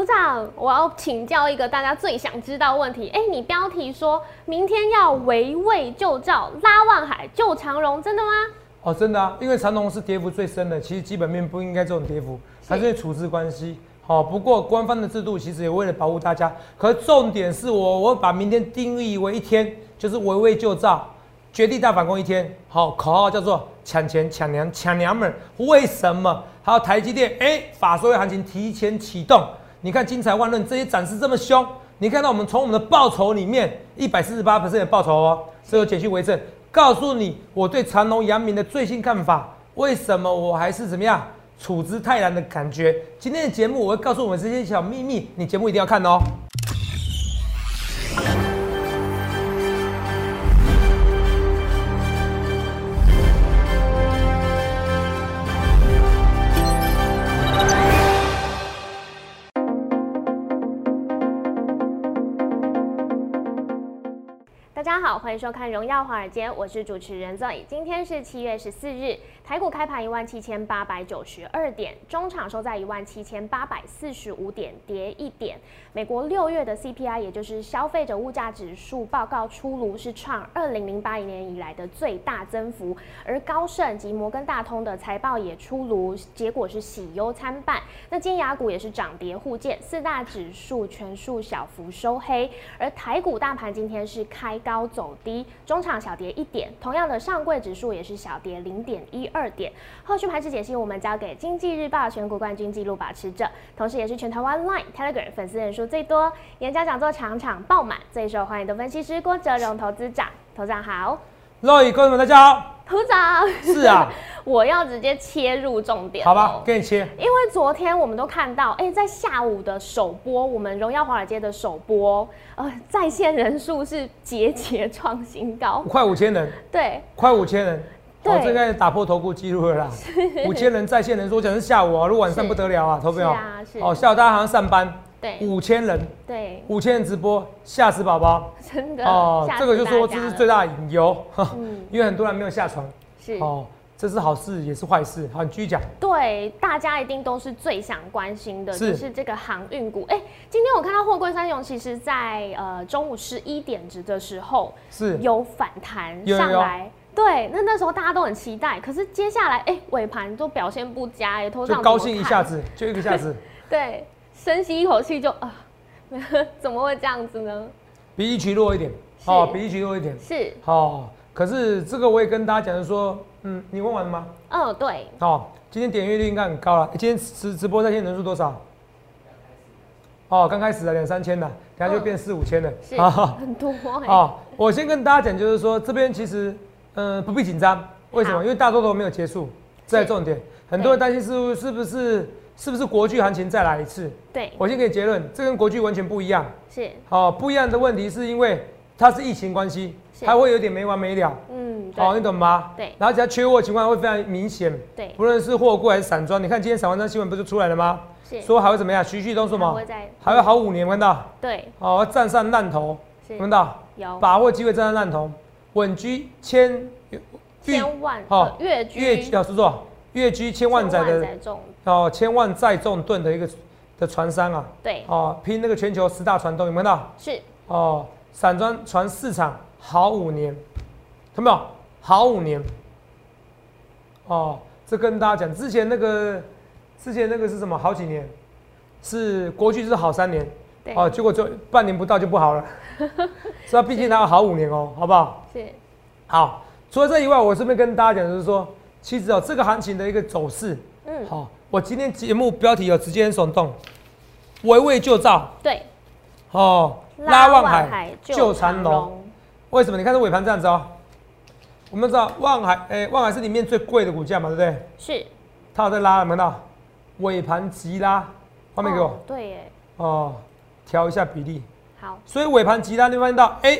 组长，我要请教一个大家最想知道问题。哎，你标题说明天要围魏救赵，拉万海救长荣，真的吗？哦，真的啊，因为长荣是跌幅最深的，其实基本面不应该这种跌幅，它是处置关系。好，不过官方的制度其实也为了保护大家，可重点是我，我把明天定义为一天，就是围魏救赵。绝地大反攻一天，好口号叫做抢钱抢娘抢娘们。为什么？还有台积电，哎，法说会行情提前启动。你看精彩万论，这些展示这么凶。你看到我们从我们的报酬里面一百四十八的报酬哦，所有减去为证，告诉你我对长隆、阳明的最新看法。为什么我还是怎么样处之泰然的感觉？今天的节目我会告诉我们这些小秘密，你节目一定要看哦。大家好，欢迎收看《荣耀华尔街》，我是主持人 Zoe。今天是七月十四日，台股开盘一万七千八百九十二点，中场收在一万七千八百四十五点，跌一点。美国六月的 CPI，也就是消费者物价指数报告出炉，是创二零零八年以来的最大增幅。而高盛及摩根大通的财报也出炉，结果是喜忧参半。那金牙股也是涨跌互见，四大指数全数小幅收黑。而台股大盘今天是开高。走低，中场小跌一点。同样的，上柜指数也是小跌零点一二点。后续盘势解析，我们交给经济日报选股冠军纪录保持者，同时也是全台湾 Line Telegram 粉丝人数最多、演讲讲座场场爆满、最受欢迎的分析师郭哲荣投资长。投长好，各位观众们大家好。投长是啊。我要直接切入重点，好吧，给你切。因为昨天我们都看到，哎，在下午的首播，我们荣耀华尔街的首播，呃，在线人数是节节创新高，快五千人，对，快五千人，对，这个打破头部记录了啦。五千人在线人数，讲是下午啊，如果晚上不得了啊，投票。啊，是。哦，下午大家好像上班，对，五千人，对，五千人直播，吓死宝宝，真的哦，这个就说这是最大的引诱，因为很多人没有下床，是。哦。这是好事也是坏事，好，你继续讲。对，大家一定都是最想关心的，就是这个航运股。哎，今天我看到货柜三雄，其实在呃中午十一点值的时候是。有反弹上来。对，那那时候大家都很期待，可是接下来哎尾盘都表现不佳，哎，头上高兴一下子，就一个下子。对，深吸一口气就啊，怎么会这样子呢？比一曲弱一点，哦，比一曲弱一点是。好，可是这个我也跟大家讲，说。嗯，你问完了吗？嗯，对。哦，今天点阅率应该很高了。今天直直播在线人数多少？哦，刚开始的两三千的，等下就变四五千了。是，很多。哦，我先跟大家讲，就是说这边其实，嗯，不必紧张。为什么？因为大多都没有结束。这是重点，很多人担心是是不是是不是国剧行情再来一次？对。我先给结论，这跟国剧完全不一样。是。哦，不一样的问题是因为它是疫情关系。它会有点没完没了，嗯，好，你懂吗？对，然后只要缺货情况会非常明显，对，不论是货柜还是散装，你看今天散装新闻不是出来了吗？是，说还会怎么样？徐旭东说什么？还会好五年，看到？对，哦，站上烂头，看到？有，把握机会站上烂头，稳居千千万，哦，越居越要说错，越居千万载的哦，千万载重吨的一个的船商啊，对，哦，拼那个全球十大船东，有没有看到？是，哦，散装船市场。好五年，看到没有？好五年，哦，这跟大家讲，之前那个，之前那个是什么？好几年，是国剧是好三年，哦，结果就半年不到就不好了，是啊，毕竟它要好五年哦，好不好？是。好，除了这以外，我顺便跟大家讲，就是说，其实哦，这个行情的一个走势，嗯，好，我今天节目标题有直接很耸动，围魏救赵，对，哦，拉望海救长龙。为什么？你看这尾盘这样子哦。我们知道望海，哎，望海是里面最贵的股价嘛，对不对？是。它有在拉，有没有到？尾盘急拉，画面给我。对耶。哦，调一下比例。好。所以尾盘急拉，你发现到，哎，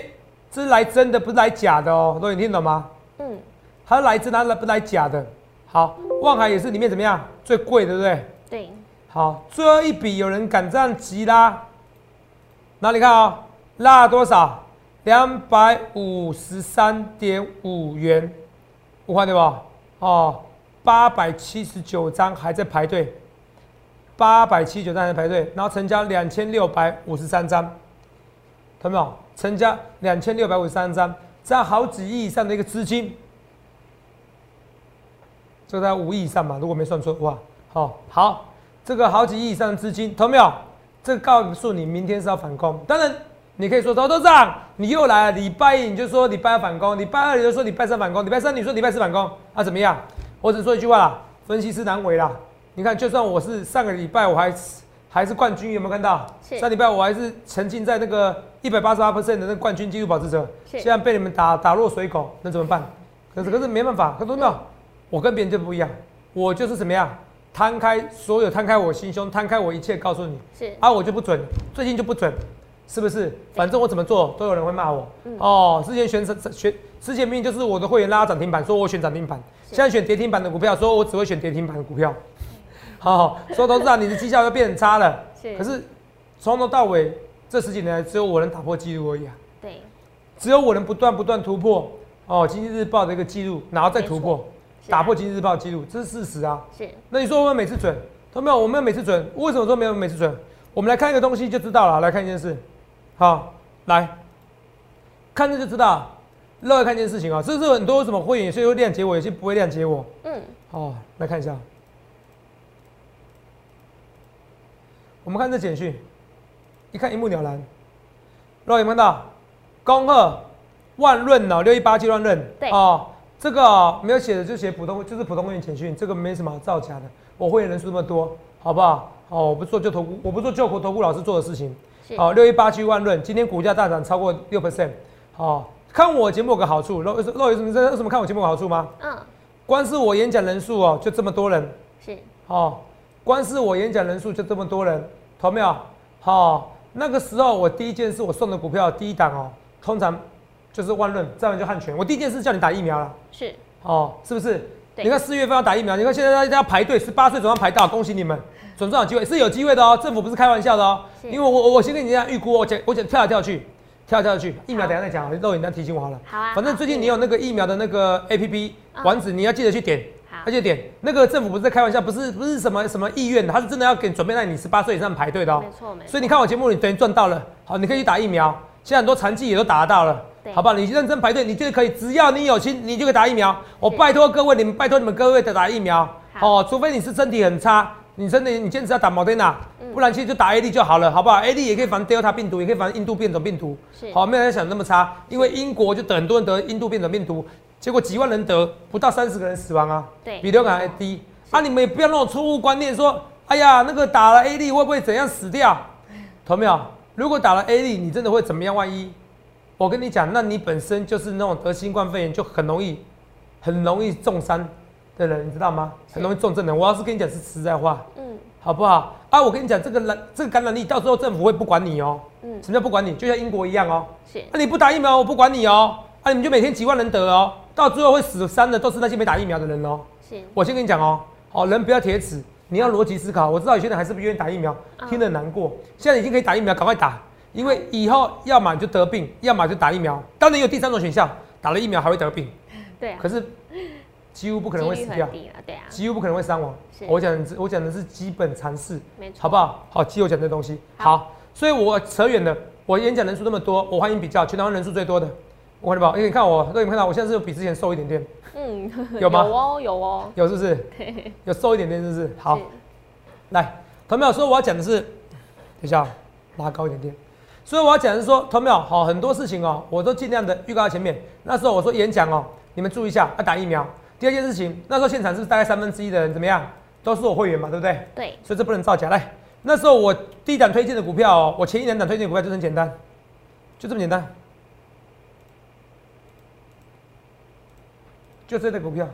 这是来真的，不是来假的哦。都你听懂吗？嗯。它来真，它来不来假的？好，望海也是里面怎么样？最贵，对不对？对。好，最后一笔有人敢这样急拉？哪里看啊？拉了多少？两百五十三点五元，五块对吧？哦，八百七十九张还在排队，八百七十九张还在排队，然后成交两千六百五十三张，看到没有？成交两千六百五十三张，这样好几亿以上的一个资金，这个在五亿以上嘛，如果没算错的话，好，好，这个好几亿以上的资金，懂没有？这个告诉你，明天是要反攻。当然，你可以说，头头长，你又来了。礼拜一你就说礼拜二反攻，礼拜二你就说礼拜三反攻，礼拜三你说礼拜四反攻，啊，怎么样？我只说一句话啦，分析师难为啦。你看，就算我是上个礼拜我还还是冠军，有没有看到？上礼拜我还是沉浸在那个一百八十八 percent 的那个冠军纪录保持者，现在被你们打打落水狗，那怎么办？可是可是没办法，看到没有？我跟别人就不一样，我就是怎么样？摊开所有，摊开我心胸，摊开我一切，告诉你，是啊，我就不准，最近就不准，是不是？反正我怎么做都有人会骂我。哦，之前选选之前明明就是我的会员拉涨停板，说我选涨停板，现在选跌停板的股票，说我只会选跌停板的股票。好，说董事长，你的绩效又变很差了。是，可是从头到尾这十几年来，只有我能打破纪录而已啊。对，只有我能不断不断突破哦，经济日报的一个记录，然后再突破。打破《经济日报》记录，这是事实啊。是。那你说我们每次准，都没有？我们每次准，为什么说没有每次准？我们来看一个东西就知道了。来看一件事，好，来看这就知道。另外看一件事情啊，这是很多什么会员有些会谅解我，有些不会谅解我。嗯。好，来看一下。我们看这简讯，一看一目了然。各位看到，恭贺万润哦，六一八七万润。对。哦。这个没有写的就写普通，就是普通会员简讯，这个没什么造假的。我会员人数那么多，好不好？哦，我不做就投顾，我不做救国投顾老师做的事情。好，六一八七万润，今天股价大涨超过六 percent。好，看我节目有个好处，肉肉有什么？为什么看我节目有好处吗？嗯。光是我演讲人数哦，就这么多人。是。好，光是我演讲人数就这么多人，投没有？好，那个时候我第一件事我送的股票第一档哦，通常。就是万润，再完就汉泉。我第一件事叫你打疫苗了，是哦，是不是？你看四月份要打疫苗，你看现在大家要排队，十八岁总要排到，恭喜你们，总算有机会，是有机会的哦。政府不是开玩笑的哦，因为我我我先跟你这样预估，我讲我讲跳来跳去，跳来跳去，疫苗等下再讲，肉眼单提醒我好了。好啊。反正最近你有那个疫苗的那个 A P P 网址，你要记得去点，而且点那个政府不是在开玩笑，不是不是什么什么意愿的，他是真的要给准备让你十八岁以上排队的哦。没错没错。所以你看我节目，你等于赚到了，好，你可以去打疫苗，现在很多残疾也都打得到了。好不好？你认真排队，你就可以，只要你有心，你就可以打疫苗。我拜托各位，你们拜托你们各位的打疫苗。哦，除非你是身体很差，你真的你坚持要打莫德纳，不然其实就打 A D 就好了，好不好？A D 也可以防 Delta 病毒，也可以防印度变种病毒。好，没有人想那么差，因为英国就很多人得印度变种病毒，结果几万人得，不到三十个人死亡啊。对，比流感还低。啊，你们也不要那种错误观念，说，哎呀，那个打了 A D 会不会怎样死掉？同没有？如果打了 A D，你真的会怎么样？万一？我跟你讲，那你本身就是那种得新冠肺炎就很容易、很容易重伤的人，你知道吗？很容易重症的。我要是跟你讲是实在话，嗯，好不好？啊，我跟你讲，这个染这个感染力，到时候政府会不管你哦。嗯，什么叫不管你？就像英国一样哦。是。那你不打疫苗，我不管你哦。啊，你们就每天几万人得哦，到最后会死伤的都是那些没打疫苗的人哦。是。我先跟你讲哦，好人不要铁齿，你要逻辑思考。我知道有些人还是不愿意打疫苗，听得难过。现在已经可以打疫苗，赶快打。因为以后要么就得病，要么就打疫苗。当然有第三种选项，打了疫苗还会得病。对。可是几乎不可能会死掉。对啊。几乎不可能会伤亡。我讲我讲的是基本常识。没错。好不好？好，基友讲这东西。好。所以我扯远了。我演讲人数那么多，我欢迎比较，全台湾人数最多的。我看到，因为你看我，各位看到我现在是比之前瘦一点点。嗯。有吗？有哦，有哦。有是不是？有瘦一点点，是不是？好。来，同没有说我要讲的是，等一下，拉高一点点。所以我要讲的是说，同没有好很多事情哦，我都尽量的预告在前面。那时候我说演讲哦，你们注意一下，要打疫苗。第二件事情，那时候现场是不是大概三分之一的人怎么样，都是我会员嘛，对不对？对。所以这不能造假。来，那时候我第一档推荐的股票哦，我前一两档推荐的股票就很简单，就这么简单，就这类股票。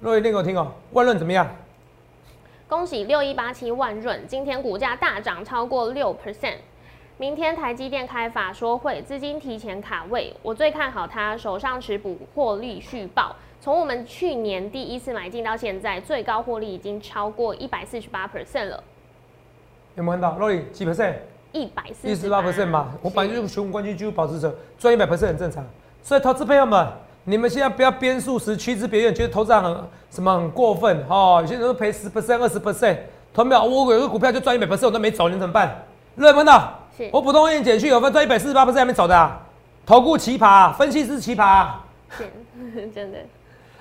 若一念给我听哦，万润怎么样？恭喜六一八七万润，今天股价大涨超过六 percent。明天台积电开法说会，资金提前卡位，我最看好它，手上持股获利续报。从我们去年第一次买进到现在，最高获利已经超过一百四十八 percent 了。有没有看到？？Roy 几 percent？一百四十八 percent 嘛。我本来就是雄冠军纪录保持者，赚一百 percent 很正常。所以投资朋友们，你们现在不要编数时趋之别院，觉得投资很什么很过分哦。有些人都赔十 percent、二十 percent。同没有？我有个股票就赚一百 percent，我都没走，你怎么办？热门的，是我普通会员减去有分赚一百四十八 percent 还没走的、啊，投顾奇葩、啊，分析师奇葩、啊，是 真的，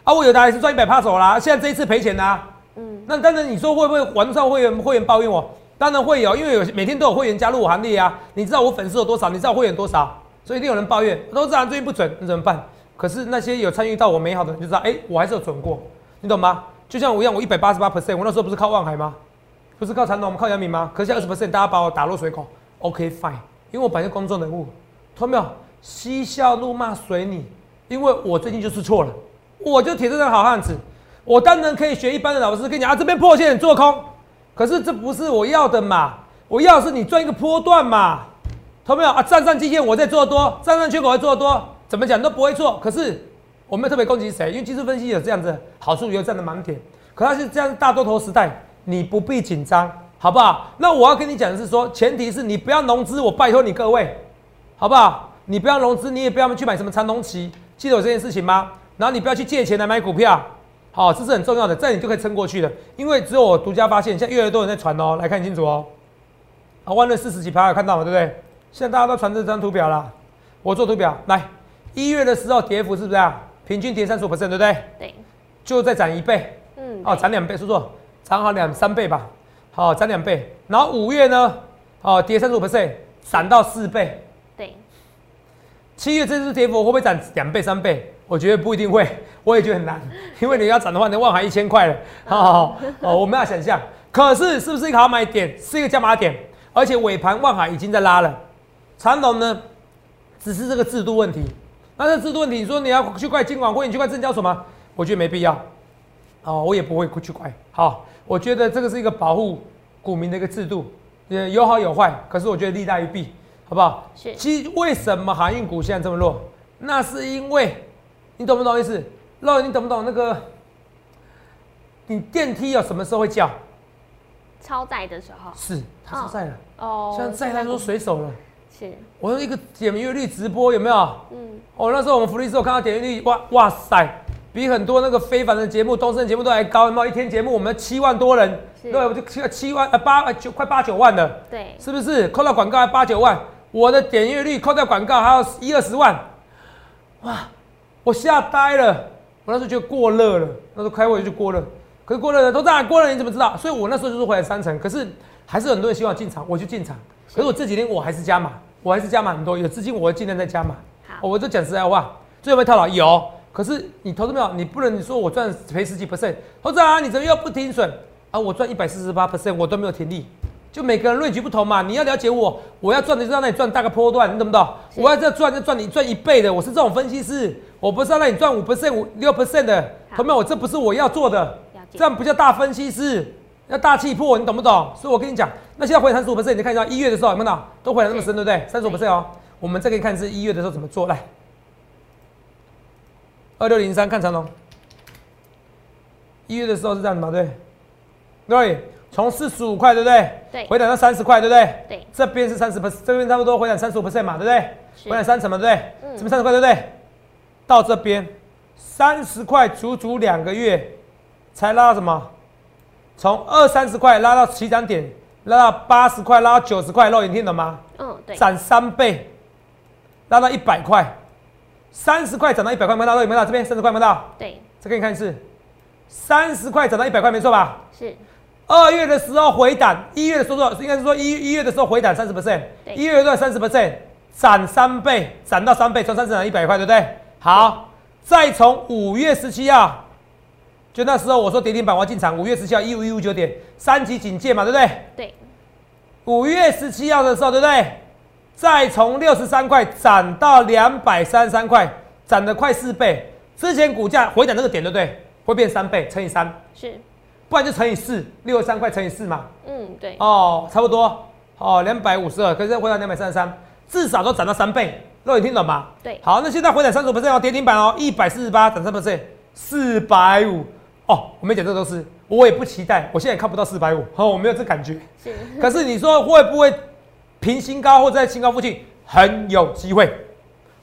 啊，我有的还是赚一百趴走啦，现在这一次赔钱啦、嗯，那当然，你说会不会网上会员会员抱怨我？当然会有，因为有每天都有会员加入我行列啊。你知道我粉丝有多少？你知道我会员多少？所以一定有人抱怨，都知道最近不准，你怎么办？可是那些有参与到我美好的人就知道，哎、我还是有准过，你懂吗？就像我一样，我一百八十八 percent，我那时候不是靠望海吗？不是靠传统，我们靠阳明吗？可是二十 percent，大家把我打落水口，OK fine，因为我本来就公众人物，懂没有？嬉笑怒骂随你，因为我最近就是错了，我就铁证的好汉子，我当然可以学一般的老师跟你讲啊，这边破线做空，可是这不是我要的嘛，我要的是你赚一个波段嘛，懂没有啊？站上基线我在做多，站上缺口在做多，怎么讲都不会错，可是我没有特别攻击谁，因为技术分析有这样子好处，有这样的盲点。可它是这样大多头时代，你不必紧张，好不好？那我要跟你讲的是说，前提是你不要融资，我拜托你各位，好不好？你不要融资，你也不要去买什么长隆期，记得有这件事情吗？然后你不要去借钱来买股票，好，这是很重要的，这样你就可以撑过去了。因为只有我独家发现，现在越来越多人在传哦，来看清楚哦。啊，万润四十几趴有看到吗？对不对？现在大家都传这张图表啦，我做图表来，一月的时候跌幅是不是啊？平均跌三十五 percent，对不对？对，就再涨一倍，嗯，哦，涨两倍，叔叔，涨好两三倍吧，好，涨两倍。然后五月呢，哦，跌三十五 percent，涨到四倍。对，七月这次跌幅会不会涨两倍三倍？我觉得不一定会，我也觉得很难，因为你要涨的话，你万海一千块了，好好好，哦，我们要想象，可是是不是一个好买点？是一个加码点，而且尾盘万海已经在拉了，长隆呢，只是这个制度问题。那这制度问题，你说你要去怪金管会，你去怪证交所吗？我觉得没必要，哦，我也不会去怪。好，我觉得这个是一个保护股民的一个制度，也有好有坏，可是我觉得利大于弊，好不好？是其实为什么航运股现在这么弱？那是因为你懂不懂意思？肉，你懂不懂那个？你电梯有什么时候会叫？超载的时候，是，它超载了，哦，现在载太多水手了。是，我用一个点阅率直播有没有？嗯，哦，那时候我们福利社我看到点阅率，哇哇塞，比很多那个非凡的节目、东升的节目都还高，有没有？一天节目我们七万多人，是对，我就七七万呃八呃九快八九万了。对，是不是扣掉广告还八九万？我的点阅率扣掉广告还有一二十万，哇！我吓呆了，我那时候觉得过热了，那时候开会就过热。可是过热了，都在过热，你怎么知道？所以我那时候就是回来三成，可是还是很多人希望进场，我就进场。可是我这几天我还是加码，我还是加码很多，有资金我会尽量再加码。好，我就讲实在话，最后有没有套牢？有。可是你投资没有？你不能说我赚赔十几 percent，投资啊，你怎么又不停损啊？我赚一百四十八 percent，我都没有停利。就每个人论局不同嘛，你要了解我，我要赚的就让你赚大个波段，你懂不懂？我要这赚就赚你赚一倍的，我是这种分析师，我不是要让你赚五 percent、五六 percent 的，同没有？我这不是我要做的，这样不叫大分析师，要大气魄，你懂不懂？所以我跟你讲，那现在回三十五 percent，你看一下一月的时候有没有都回来那么深，对不对？三十五 percent 哦，我们再给你看是一月的时候怎么做，来，二六零三看长龙，一月的时候是这样子嘛，对，对，从四十五块，对不对？对回档到三十块，对不对？对，这边是三十 percent，这边差不多回档三十五 percent 嘛，对不对？是回档三成嘛，对不对？嗯这边三十块，对不对？到这边三十块，足足两个月才拉到什么？从二三十块拉到起涨点，拉到八十块，拉到九十块，肉眼听懂吗？嗯，对，涨三倍，拉到一百块，三十块涨到一百块，有没有到？有没有到？这边三十块有没到？对，再给你看一次，三十块涨到一百块，没错吧？是，二月的时候回档，一月的时候应该是说一一月的时候回档三十 percent，对一月段三十 percent，涨三倍，涨到三倍，从三十涨一百块，对不对？好，再从五月十七号，就那时候我说跌停板我要进场，五月十七号一五一五九点，三级警戒嘛，对不对？对，五月十七号的时候，对不对？再从六十三块涨到两百三十三块，涨了快四倍。之前股价回涨这个点，对不对？会变三倍乘以三，是，不然就乘以四，六十三块乘以四嘛。嗯，对，哦，差不多哦，两百五十二，可是回档两百三十三，至少都涨到三倍。肉眼听懂吗？对好，那现在回涨三十 percent 哦，跌停板哦，一百四十八涨三 percent，四百五。哦，我没讲这个都是，我也不期待，我现在也看不到四百五，好，我没有这感觉。是，可是你说会不会平新高或者在新高附近很有机会？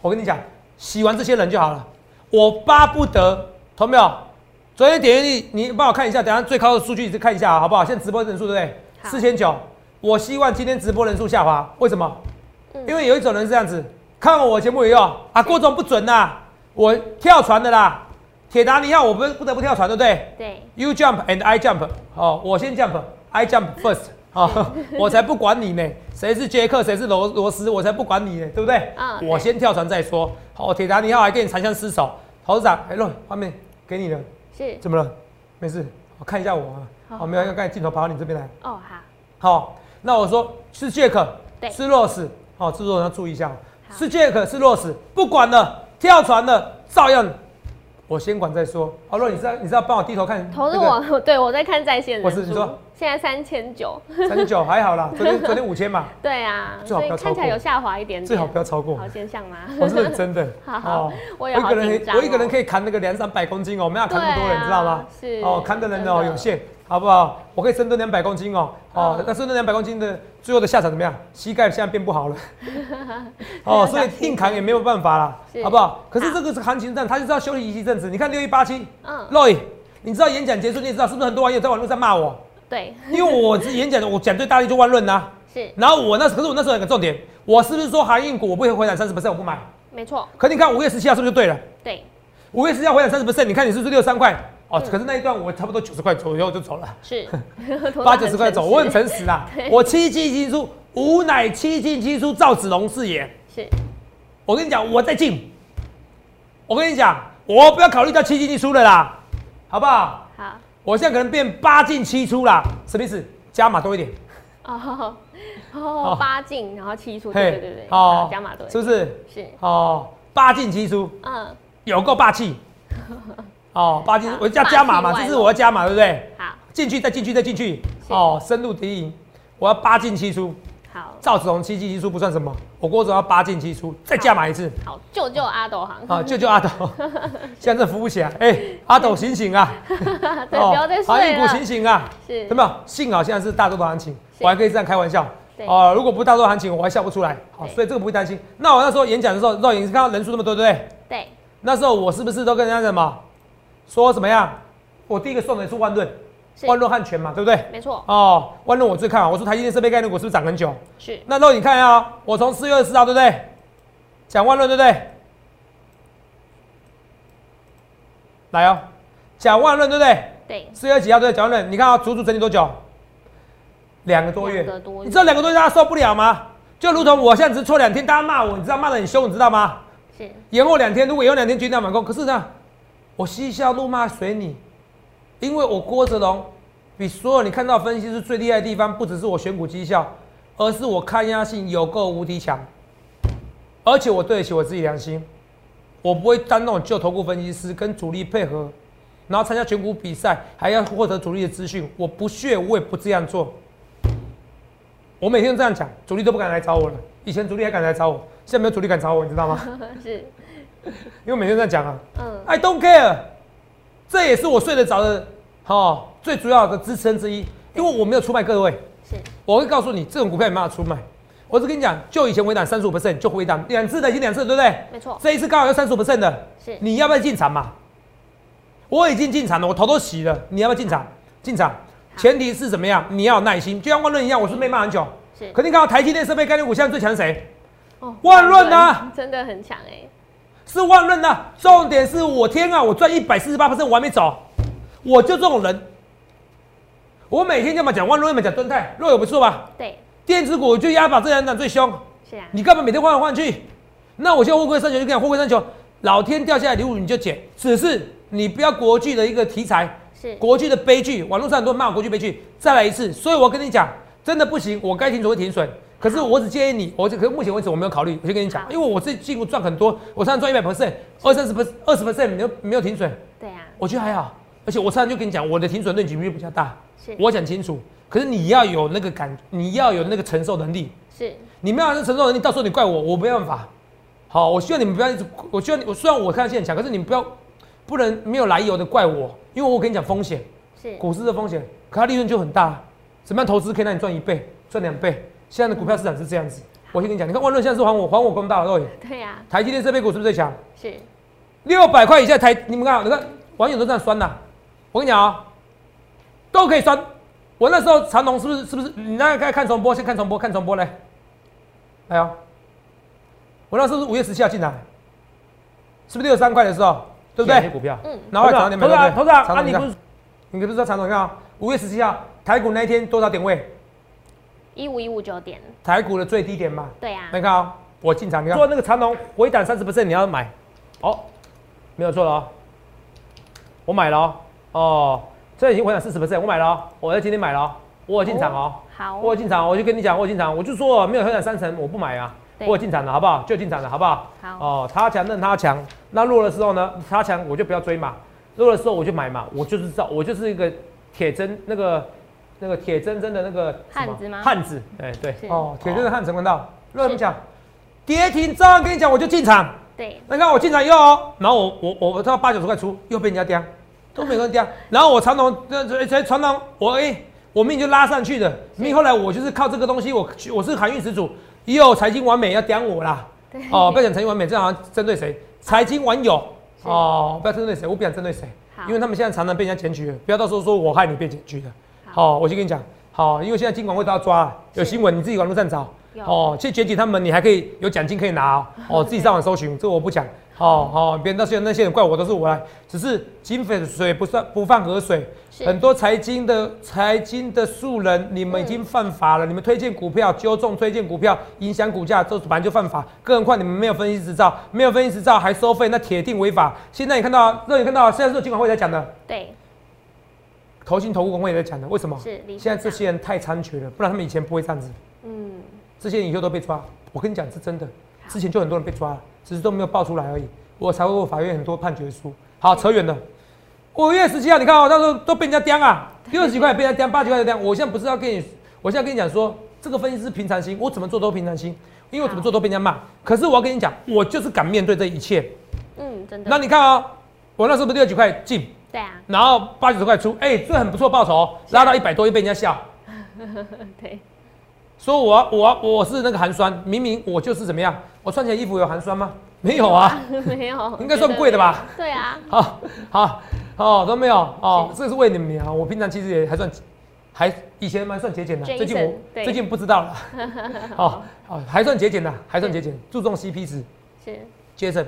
我跟你讲，洗完这些人就好了。我巴不得，同没有？昨天点阅率你帮我看一下，等下最高的数据你再看一下好不好？现在直播人数对不对？四千九。我希望今天直播人数下滑，为什么？嗯因为有一种人是这样子，看完我节目以后啊，郭总不准呐，我跳船的啦。铁达尼号我不不得不跳船，对不对对，？You jump and I jump，哦，我先 jump，I jump first，哦，我才不管你呢，谁是杰克，谁是罗罗斯，我才不管你呢，对不对？嗯对。我先跳船再说。好，铁达尼号还跟你长相厮守，董事长，哎，肉画面给你了，是。怎么了？没事，我看一下我啊，好。好，没有，刚才镜头跑到你这边来。哦，好，好，那我说是杰克，对。是 Rose，好，制作人要注意一下是杰克，是 Rose，不管了，跳船了，照样，我先管再说。哦，若你知道你知道帮我低头看，投资我，对我在看在线人数我是你说，现在三千九，三千九还好啦，昨天昨天五千嘛，对啊，最好不要超过看起来有下滑一点点，最好不要超过。好。现象吗？我是认真的，好我也一个人我一个人哦可以扛那个两三百公斤哦，我们要扛那么多人，知道吗？是哦，扛的人哦有限，好不好？我可以深蹲两百公斤哦，哦嗯，那深蹲两百公斤的最后的下场怎么样？膝盖现在变不好了，哦，所以硬扛也没有办法啦，好不好？可是这个是行情战，他就是要休息一阵子。你看六一八七嗯，，Roy，你知道演讲结束，你也知道是不是很多网友在网络上骂我？对，因为我是演讲的，我讲最大力就万润呐。是然后我那时可是我那时候有个重点，我是不是说航运股我不会回档三十 percent 我不买？没错，可你看五月十七号是不是就对了？对，五月十七号回档三十 percent，你看你是不是六三块？哦，嗯可是那一段我差不多九十块左右就走了，是。八九十块走，我很诚诚实啦 对。我七进七出，吾乃七进七出，赵子龙是也。是。我跟你讲，我在进。我跟你讲，我不要考虑到七进七出的啦，好不好？好。我现在可能变八进七出啦，什么意思？加码多一点，哦哦，八进然后七出，嘿。对对对对，哦。好加码多，是不是？是，哦，八进七出，嗯，有够霸气。哦，八进好我加加码嘛，这是我要加码，对不对？好进去再进去再进去，哦，深入敌营，我要八进七出。好赵子龙七进七出不算什么，我郭总要八进七出，再加码一次。好，救救阿斗行，啊，救救阿斗，现在这扶不起来，哎、阿斗醒醒啊！对，不要再航运股睡了，醒醒啊！是有没有？幸好现在是大多头行情，我还可以这样开玩笑。对哦、如果不大多头行情，我还笑不出来。好，所以这个不会担心。那我那时候演讲的时候，肉眼看到人数那么多，对不对？对，那时候我是不是都跟人家什么说怎么样？我第一个送的是万润，是万润汉泉嘛，对不对？没错，哦，万润我最看好，我说台积电设备概念股是不是涨很久？是那肉你看一下啊、我从四月二十四号，对不对？讲万润，对不对？来哦，讲万润，对不对？对，四月几号对？讲万润，你看啊、足足整理多久？两个多月。多月你知道两个多月大家受不了吗？就如同我现在只是错两天，大家骂我，你知道骂的很凶，你知道吗？是延后两天，如果延后两天决定要满工，可是呢，我嬉笑怒骂随你，因为我郭泽龙比所有你看到分析师最厉害的地方，不只是我选股绩效，而是我抗压性有够无敌强，而且我对得起我自己良心，我不会当那种旧投顾分析师跟主力配合，然后参加选股比赛还要获得主力的资讯，我不屑，我也不这样做。我每天都这样讲，主力都不敢来找我了。以前主力还敢来找我，现在没有主力敢找我，你知道吗？是，因为每天都在讲啊嗯，，I don't care，这也是我睡得着的，哦，最主要的支撑之一。因为我没有出卖各位，是我会告诉你，这种股票没办法出卖。我只跟你讲，就以前回档三十五 percent 就回档两次的，已经两次了，对不对？没错，这一次刚好要三十五 percent 的，是你要不要进场嘛？我已经进场了，我头都洗了，你要不要进场？进场，前提是怎么样？你要有耐心，就像万润一样，我是被骂很久。是，可你看到台积电设备概念股现在最强是谁？哦万润啊，真的很强哎，是万润呐、重点是我天啊，我赚一百四十八我还没走，我就这种人。我每天要么讲万润，要么讲敦泰，若有不错吧？对，电子股就压把这两档最凶，是啊，你干嘛每天换来换去？那我现在货柜三球就讲，货柜三球，老天掉下来礼物你就捡，只是你不要国剧的一个题材，是国剧的悲剧，网络上很多人骂我国剧悲剧，再来一次。所以我跟你讲，真的不行，我该停损会停损。可是我只建议你，我就可是目前为止我没有考虑，我就跟你讲，因为我这进股赚很多，我常常赚一百 percent，二三十 percent，二十 percent 没有没有停损，对啊，我觉得还好。而且我常常就跟你讲，我的停损论举比比较大，是我讲清楚。可是你要有那个感，你要有那个承受能力。是你没有那承受能力，到时候你怪我，我没办法。好，我希望你们不要一直，我希望你，我虽然我看现很强，可是你们不要不能没有来由的怪我，因为我跟你讲风险，是，股市的风险，可它利润就很大。怎么样投资可以让你赚一倍、赚两倍？现在的股票市场是这样子。我先跟你讲，你看万润现在是还我还我公道了，各位。对呀，台积电设备股是不是最强？是六百块以下台，你们看，你看网友都这样酸呐、我跟你讲啊、都可以酸。我那时候长隆是不是是不是？你那该看重播，先看重播，看重播嘞。来哦，我那时候是五月十七号进来，是不是六十三块的时候，对不对？股票，嗯，然后涨点没对不对？投资啊，长隆你看啊你不是你不是说长隆？你看啊，五月十七号台股那一天多少点位？一五一五九点，台股的最低点嘛。对啊，你看啊，我进场，你看。做那个长隆回档三十 percent，你要买，哦，没有错了哦，我买了哦，哦，这已经回档四十 percent，我买了哦，我在今天买了哦，我有进场哦，好，我有进场，我就跟你讲，我有进场，我就说没有回档三成，我不买啊，我有进场了，好不好？就进场了，好不好？好，哦，他强任他强，那弱的时候呢，他强我就不要追嘛，弱的时候我就买嘛，我就是知道，我就是一个铁针那个那个铁铮铮的那个汉子吗汉子，哎对，哦，铁铮的汉城闻到，那怎么讲？跌停，照样跟你讲，我就进场。对，那看我进场以后哦，然后我我我到八九十块出，又被人家刁，都没有人刁。然后我传统这这传统，我哎、我命就拉上去的。命后来我就是靠这个东西，我我是航运始祖，也有财经完美要刁我啦。对哦，不要讲财经完美，这好像针对谁？财经网友哦，不要针对谁，我不想针对谁，因为他们现在常常被人家检举了，不要到时候说我害你被检举的。好、我先跟你讲，好，因为现在金管会都要抓了，有新闻你自己网络上找。有哦，去检举他们，你还可以有奖金可以拿哦。哦，自己上网搜寻，这个我不讲。哦哦，别人那些那些人怪我都是我来，只是金粉水不算不犯河水。很多财经的财经的素人，你们已经犯法了。你们推荐股票纠众推荐股票，影响股价，这本来就犯法。更何况你们没有分析执照，没有分析执照还收费，那铁定违法。现在你看到，这你看到，现在是金管会在讲的，对，投信投顾工会也在讲的，为什么？是现在这些人太猖獗了，不然他们以前不会这样子。嗯，这些人以后都被抓。我跟你讲是真的，之前就很多人被抓了，只是都没有爆出来而已。我才会过法院很多判决书。好，扯远了。五月十七号，你看哦，那时候都被人家刁啊，六十几块被人家刁，八十几块刁。我现在不是要跟你，我现在跟你讲说，这个分析师平常心，我怎么做都平常心，因为我怎么做都被人家骂。可是我要跟你讲，我就是敢面对这一切。嗯，真的，那你看哦，我那时候不是六十几块进，对啊，然后八九十块出，哎、这很不错报酬哦，拉到一百多又被人家笑。对，说我我我是那个寒酸，明明我就是怎么样，我穿起来衣服有寒酸吗？没有啊，没有，应该算贵的吧？对啊，好好好都没有哦，这是为你们啊。我平常其实也还算还以前蛮算节俭的最近我最近不知道了。哦哦，还算节俭的，还算节俭，注重 CP 值。是，接着，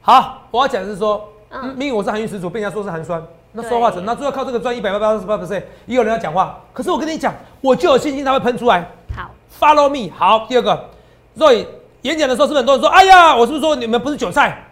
好，我要讲的是说，嗯嗯，明明我是韩语始祖，被人家说是寒酸，那对说话者？那最后靠这个赚一百八八十八 percent，也有人要讲话。可是我跟你讲，我就有信心它会喷出来。好，Follow me。好，第二个，Roy 演讲的时候是不是很多人说，哎呀，我是不是说你们不是韭菜？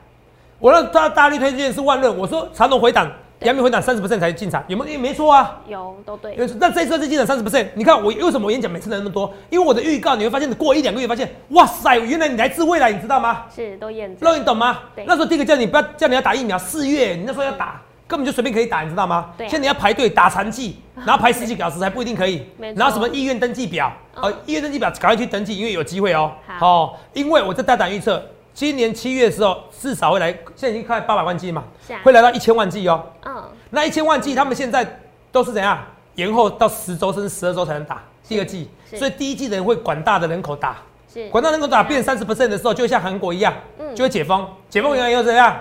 我让他大力推荐是万润，我说长隆回档，阳明回档三十 percent 才进场，有没有？也没错啊。有都对那这一次是进场三十 percent，你看我为什么我演讲每次能那么多？因为我的预告你会发现，过一两个月发现，哇塞，原来你来自未来，你知道吗？是都验证，那你懂吗？那时候第一个叫你不要叫你要打疫苗，四月你那时候要打，根本就随便可以打，你知道吗？对啊现在你要排队打残剂，然后排十几个小时还不一定可以然后什么医院登记表，嗯呃，医院登记表赶快去登记，因为有机会哦。好哦，因为我在大胆预测，今年七月的时候至少会来，现在已经快八百万剂嘛会来到一千万剂哦。嗯，那一千万剂他们现在都是怎样？延后到十周甚至十二周才能打第二剂，所以第一剂的人会管大的人口打。是，管道人口打变三十 percent 的时候，就会像韩国一样，嗯。就会解封，解封完以后怎样？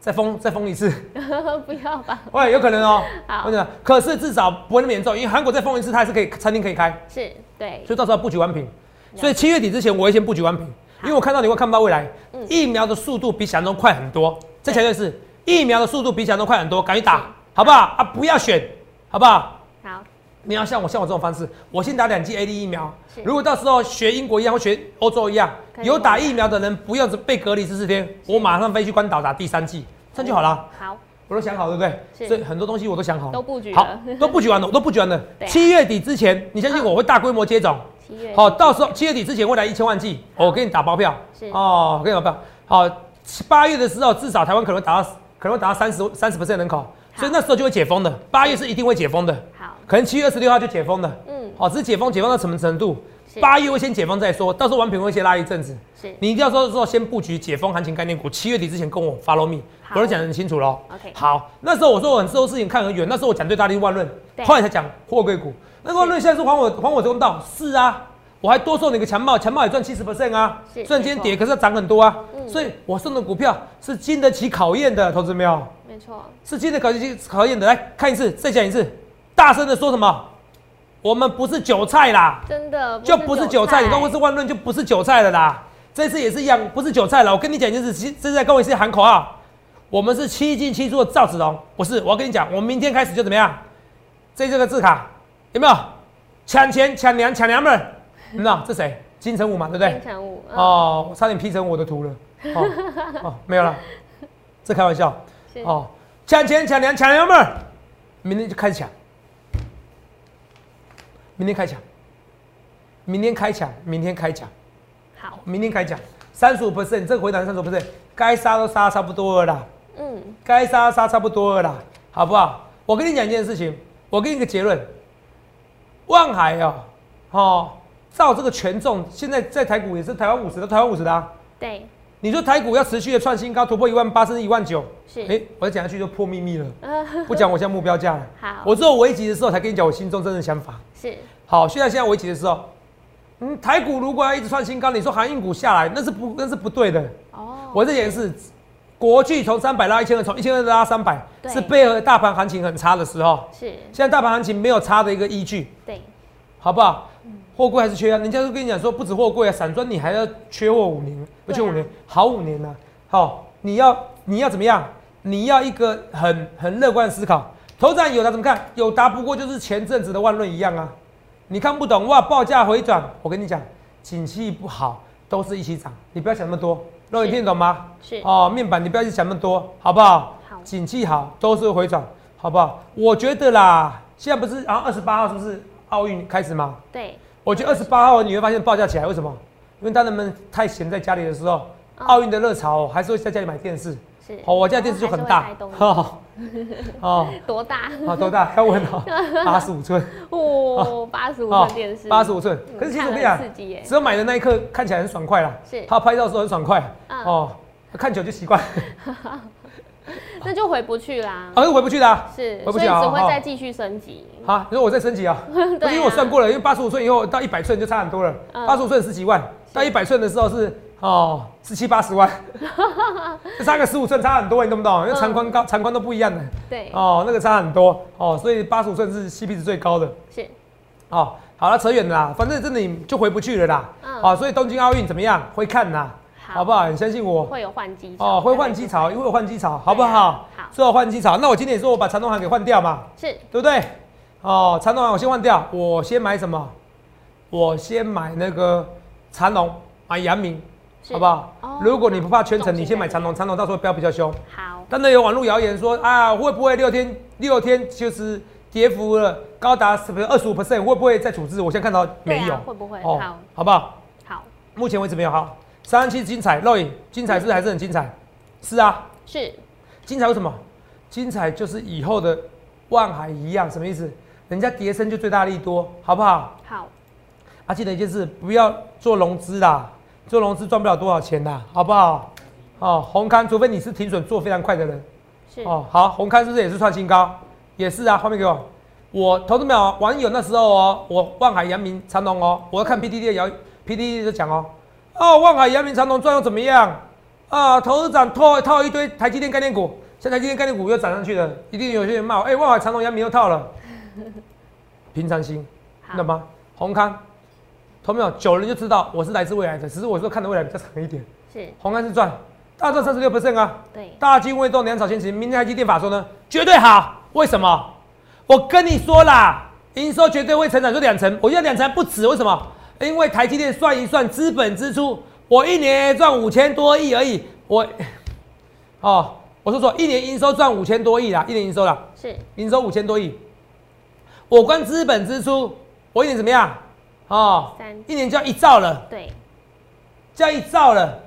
再封再封一次，不要吧，喂，有可能哦、好。我讲，可是至少不会那么严重，因为韩国再封一次，它还是可以餐厅可以开，是，对，所以到时候布局完品。所以七月底之前，我会先布局完品，因为我看到你会看不到未来，嗯。疫苗的速度比想象中快很多。再强调的是，疫苗的速度比想象中快很多，赶紧打，好不好？啊，不要选，好不好？好，你要像我像我这种方式，我先打两剂 A D 疫苗。如果到时候学英国一样或学欧洲一样有打疫苗的人不要被隔离十四天，我马上飞去关岛打第三剂，这样就好了。好，我都想好，对不对？所以很多东西我都想好了，都布局好，都布局完了，我都布局完了。七月底之前，你相信我会大规模接种。七月，好，到时候七月底之前会来一千万剂，我给你打包票。是哦，我给你打包票。好，八月的时候至少台湾可能会达到可能会达到三十三十 percent 人口，所以那时候就会解封的。八月是一定会解封的，好，可能七月二十六号就解封的。嗯，好，只是解封解封到什么程度？八月会先解封再说，到时候完品会先拉一阵子。是，你一定要说说先布局解封行情概念股，七月底之前跟我 follow me，我都讲得很清楚喽。OK 好，那时候我说我很多事情看很远，那时候我讲对大力万润对，后来才讲货柜股。那个万润现在是还我还我公道，是啊，我还多送你个强茂，强茂也赚七十 percent 啊。是虽然今天跌，可是它涨很多啊。嗯所以我送的股票是经得起考验的，投资没有？没错，是经得起考验的。来看一次，再讲一次，大声的说什么？我们不是韭菜啦，真的就不是韭菜。你看我是万润就不是韭菜了啦。这次也是一样，不是韭菜了。我跟你讲一件事，其实这是在跟我一起喊口号。我们是七进七出的赵子龙，不是。我要跟你讲，我们明天开始就怎么样？这这个字卡有没有？抢钱、抢娘、抢娘们儿，你知道这谁？金城武嘛，对不对金？城武嗯哦，我差点 P 成我的图了。哦，哦，没有了，这开玩笑。哦，抢钱、抢娘、抢娘们儿，明天就开始抢。明天开抢，明天开抢，明天开抢，好，明天开抢，三十五 percent，这个回档三十五 percent，该杀都杀差不多了啦，嗯，该杀杀差不多了啦，好不好？我跟你讲一件事情，我给你个结论，万海哦，哦，照这个权重，现在在台股也是台湾五十的，台湾五十的啊。对，你说台股要持续的创新高，突破一万八甚至一万九，是，哎，我再讲下去就破秘密了，嗯，不讲我现在目标价了。好，我只有危急的时候才跟你讲我心中真正的想法。是，好，现在现在危急的时候，嗯，台股如果要一直创新高，你说航运股下来，那是不那是不对的。哦，我这件是国巨从三百拉一千二，从一千二拉三百，对是配合大盘行情很差的时候。是，现在大盘行情没有差的一个依据，对，好不好？货柜还是缺啊，人家都跟你讲说不止货柜啊，散装你还要缺货五年，不缺五年，好五年呢、好，你要你要怎么样？你要一个很很乐观的思考。头展有达怎么看？有达不过就是前阵子的万润一样啊，你看不懂哇？报价回转，我跟你讲，景气不好都是一起涨，你不要想那么多。肉你听得懂吗？是，哦，面板你不要去想那么多，好不好？好景气好都是回转，好不好？我觉得啦，现在不是，然后二十八号是不是奥运开始吗？对，我觉得二十八号你会发现报价起来，为什么？因为当人们太闲在家里的时候，哦。奥运的热潮还是会在家里买电视。是，哦，我家电视就很大。哦，哦，多大？啊多大？要问哦，八十五寸，哦，八十五寸电视，八十五寸。嗯可是其实我跟你讲只有买的那一刻看起来很爽快啦，是。他拍照的时候很爽快，嗯。哦，看久就习惯，那就回不去啦。啊，是回不去的啊。是，回不所以只会再继续升级。好，你说我再升级 啊？因为我算啊，过了，因为八十五寸以后到一百寸就差很多了。嗯八十五寸十几万，到一百寸的时候是哦十七八十万，就差个十五寸差很多，你懂不懂？因为长宽高长宽都不一样的对，哦，那个差很多哦，所以八十五寸是 CP 值最高的是，哦。好了，扯远了啦，反正真的你就回不去了啦。嗯好，所以东京奥运怎么样？会看呐，好好不好？你相信我。会有换机潮哦，会换机潮，因为有换机潮，好不好？好最后换机潮，那我今天也说我把长隆行给换掉嘛，是对不对？哦，长隆行我先换掉，我先买什么？我先买那个长隆，买阳明，好不好？哦如果你不怕圈层，你先买长隆，长隆到时候标比较凶。好，但那有网络谣言说啊，会不会六天六天就是跌幅了高达什么二十五 percent，会不会再处置？我现在看到对没有，啊会不会？哦好，好不好？好，目前为止没有好。三七精彩，肉影精彩是不是还是很精彩？是啊，是精彩为什么？精彩就是以后的万海一样，什么意思？人家跌升就最大利多，好不好？好，啊，记得一件事，不要做融资啦，做融资赚不了多少钱啦，好不好？哦，红刊，除非你是停损做非常快的人。是，哦，好，红刊是不是也是创新高？也是啊，画面给我。我投资没有网友那时候哦，我万海、阳明、长隆哦，我要看 PDD 的谣，PDD 就讲哦，哦，万海、阳明、长隆赚又怎么样？啊，投资长套套一堆台积电概念股，像台积电概念股又涨上去了，一定有些人骂我，哎、万海、长隆、阳明又套了，平常心，好懂吗？红康，投没有？久了就知道我是来自未来的，只是我说看的未来比较长一点。是，红康是赚，大赚三十六 percent 啊。对，大金未动，粮草先行。明天台积电法说呢，绝对好。为什么？我跟你说啦，营收绝对会成长，就两成。我觉得两成不止，为什么？因为台积电算一算资本支出，我一年赚五千多亿而已。我，哦，我说错，一年营收赚五千多亿啦，一年营收啦，是，营收五千多亿。我光资本支出，我一年怎么样？哦三，一年就要一兆了。对，就要一兆了，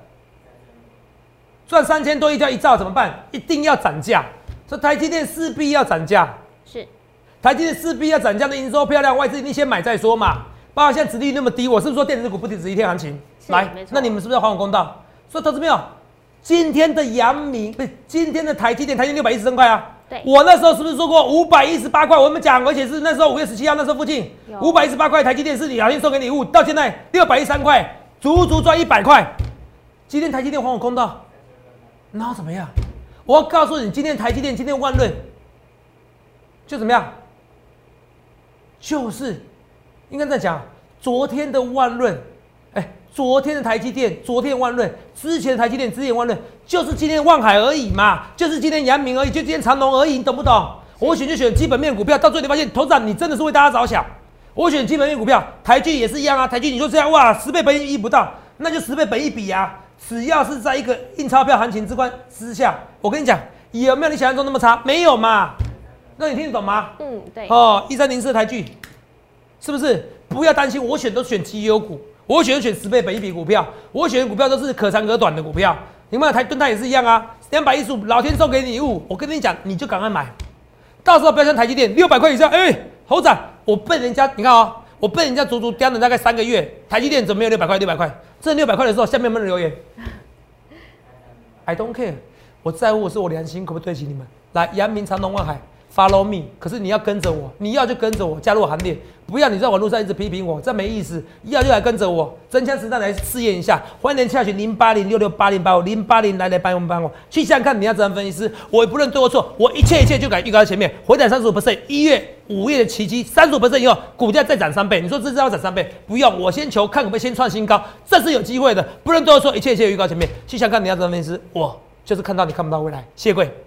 赚三千多亿就要一兆怎么办？一定要涨价，所以台积电势必要涨价，是，台积电势必要涨价的营收漂亮，外资一定先买再说嘛。包括现在殖利率那么低，我是不是说电子股不止一天行情？来那你们是不是要还我公道？所以投资朋友，今天的阳明不是今天的台积电，台积电六百一十三块啊，对我那时候是不是说过五百一十八块？我们讲，而且是那时候五月十七号那时候附近有，五百一十八块台积电是你老天送给礼物，到现在六百一十三块，足足赚一百块。今天台积电还我公道，那怎么样？我要告诉你，今天台积电，今天万润就怎么样？就是应该在讲昨天的万润，哎，昨天的台积电，昨天的万润，之前的台积电，之前的万润，就是今天的万海而已嘛，就是今天阳明而已，就今天长隆而已，你懂不懂？我选就选基本面股票，到最后你发现，头长你真的是为大家着想。我选基本面股票，台剧也是一样啊，台剧你说这样哇，十倍本益不到，那就十倍本益比啊。只要是在一个印钞票行情之关之下，我跟你讲，有没有你想象中那么差？没有嘛。那你听得懂吗？嗯，对，哦，一三零四台剧，是不是？不要担心，我选都选绩优股，我选选十倍本一比股票，我选的股票都是可长可短的股票。你们台盾泰也是一样啊，两百一十五，老天送给你礼物，我跟你讲，你就赶快买，到时候不要像台积电六百块以上，哎、猴仔，我被人家你看啊、我被人家足足盯了大概三个月，台积电怎么没有六百块？六百块，这六百块的时候，下面有没有人留言？I don't care，我在乎我是我良心可不可以对得起你们？来，阳明长隆万海，follow me。可是你要跟着我，你要就跟着我，加入行列，不要你在网络上一直批评我，这没意思。要就来跟着我，真枪实弹来试验一下。欢迎下去零八零六六八零八五零八零来来帮我们帮我去想看你要怎样分析师，我也不论对或错，我一切一切就敢预告在前面，回档三十五 percent，一月。五月的奇迹，三十五 percent 以后，股价再涨三倍。你说这是要涨三倍？不用，我先求看可不可以先创新高，这是有机会的。不论对或错，一切一切预告前面，去想看你要怎样分析师，我就是看到你看不到未来。谢谢各位。